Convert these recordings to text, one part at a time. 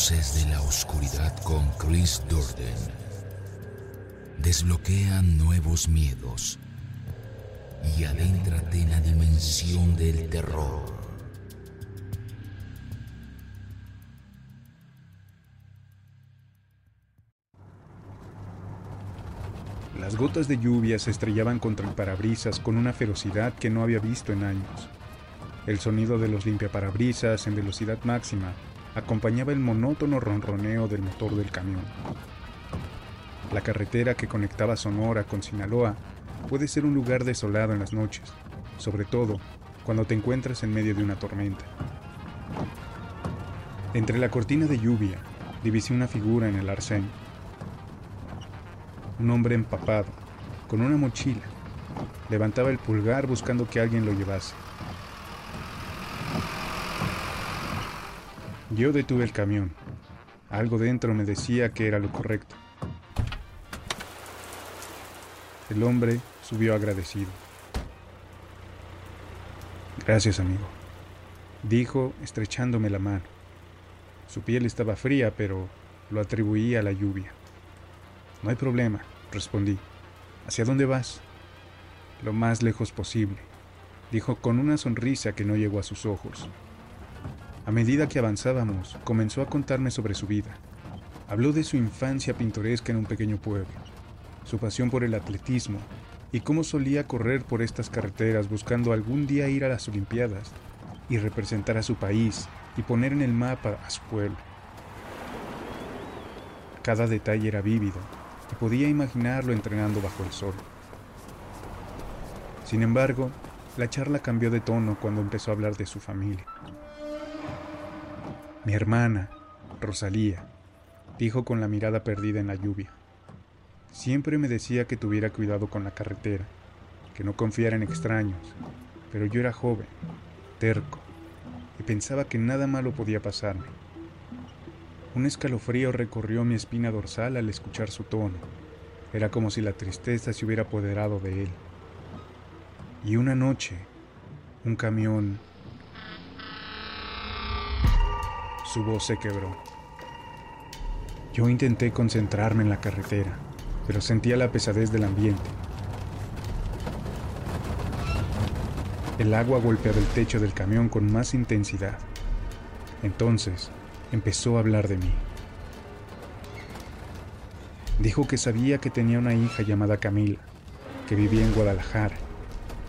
Voces de la Oscuridad con Chris Durden. Desbloquean nuevos miedos y adéntrate en la dimensión del terror. Las gotas de lluvia se estrellaban contra el parabrisas con una ferocidad que no había visto en años. El sonido de los limpiaparabrisas en velocidad máxima acompañaba el monótono ronroneo del motor del camión. La carretera que conectaba Sonora con Sinaloa puede ser un lugar desolado en las noches, sobre todo cuando te encuentras en medio de una tormenta. Entre la cortina de lluvia divisé una figura en el arcén. Un hombre empapado, con una mochila, levantaba el pulgar buscando que alguien lo llevase. Yo detuve el camión. Algo dentro me decía que era lo correcto. El hombre subió agradecido. Gracias, amigo, dijo estrechándome la mano. Su piel estaba fría, pero lo atribuía a la lluvia. No hay problema, respondí. ¿Hacia dónde vas? Lo más lejos posible, dijo con una sonrisa que no llegó a sus ojos. A medida que avanzábamos, comenzó a contarme sobre su vida. Habló de su infancia pintoresca en un pequeño pueblo, su pasión por el atletismo y cómo solía correr por estas carreteras buscando algún día ir a las Olimpiadas y representar a su país y poner en el mapa a su pueblo. Cada detalle era vívido y podía imaginarlo entrenando bajo el sol. Sin embargo, la charla cambió de tono cuando empezó a hablar de su familia. Mi hermana, Rosalía, dijo con la mirada perdida en la lluvia. Siempre me decía que tuviera cuidado con la carretera, que no confiara en extraños, pero yo era joven, terco, y pensaba que nada malo podía pasarme. Un escalofrío recorrió mi espina dorsal al escuchar su tono. Era como si la tristeza se hubiera apoderado de él. Y una noche, un camión Su voz se quebró. Yo intenté concentrarme en la carretera, pero sentía la pesadez del ambiente. El agua golpeaba el techo del camión con más intensidad. Entonces empezó a hablar de mí. Dijo que sabía que tenía una hija llamada Camila, que vivía en Guadalajara,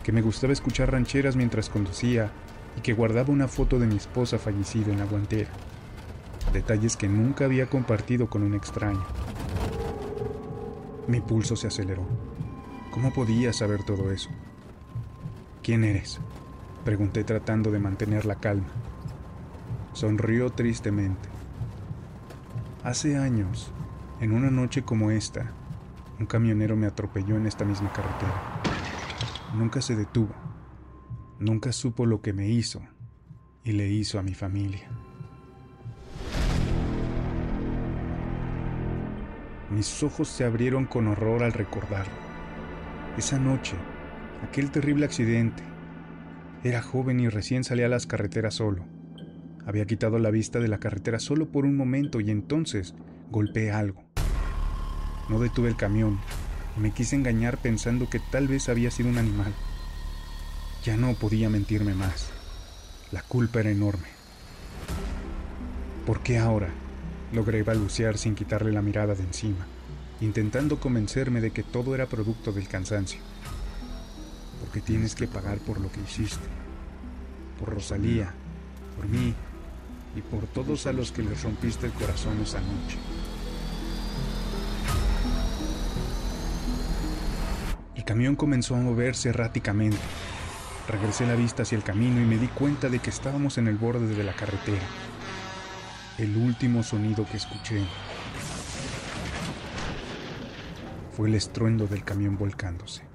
que me gustaba escuchar rancheras mientras conducía y que guardaba una foto de mi esposa fallecida en la guantera detalles que nunca había compartido con un extraño. Mi pulso se aceleró. ¿Cómo podía saber todo eso? ¿Quién eres? Pregunté tratando de mantener la calma. Sonrió tristemente. Hace años, en una noche como esta, un camionero me atropelló en esta misma carretera. Nunca se detuvo. Nunca supo lo que me hizo y le hizo a mi familia. Mis ojos se abrieron con horror al recordarlo. Esa noche, aquel terrible accidente. Era joven y recién salía a las carreteras solo. Había quitado la vista de la carretera solo por un momento y entonces golpeé algo. No detuve el camión me quise engañar pensando que tal vez había sido un animal. Ya no podía mentirme más. La culpa era enorme. ¿Por qué ahora? Logré balbucear sin quitarle la mirada de encima, intentando convencerme de que todo era producto del cansancio. Porque tienes que pagar por lo que hiciste. Por Rosalía, por mí y por todos a los que les rompiste el corazón esa noche. El camión comenzó a moverse erráticamente. Regresé la vista hacia el camino y me di cuenta de que estábamos en el borde de la carretera el último sonido que escuché fue el estruendo del camión volcándose.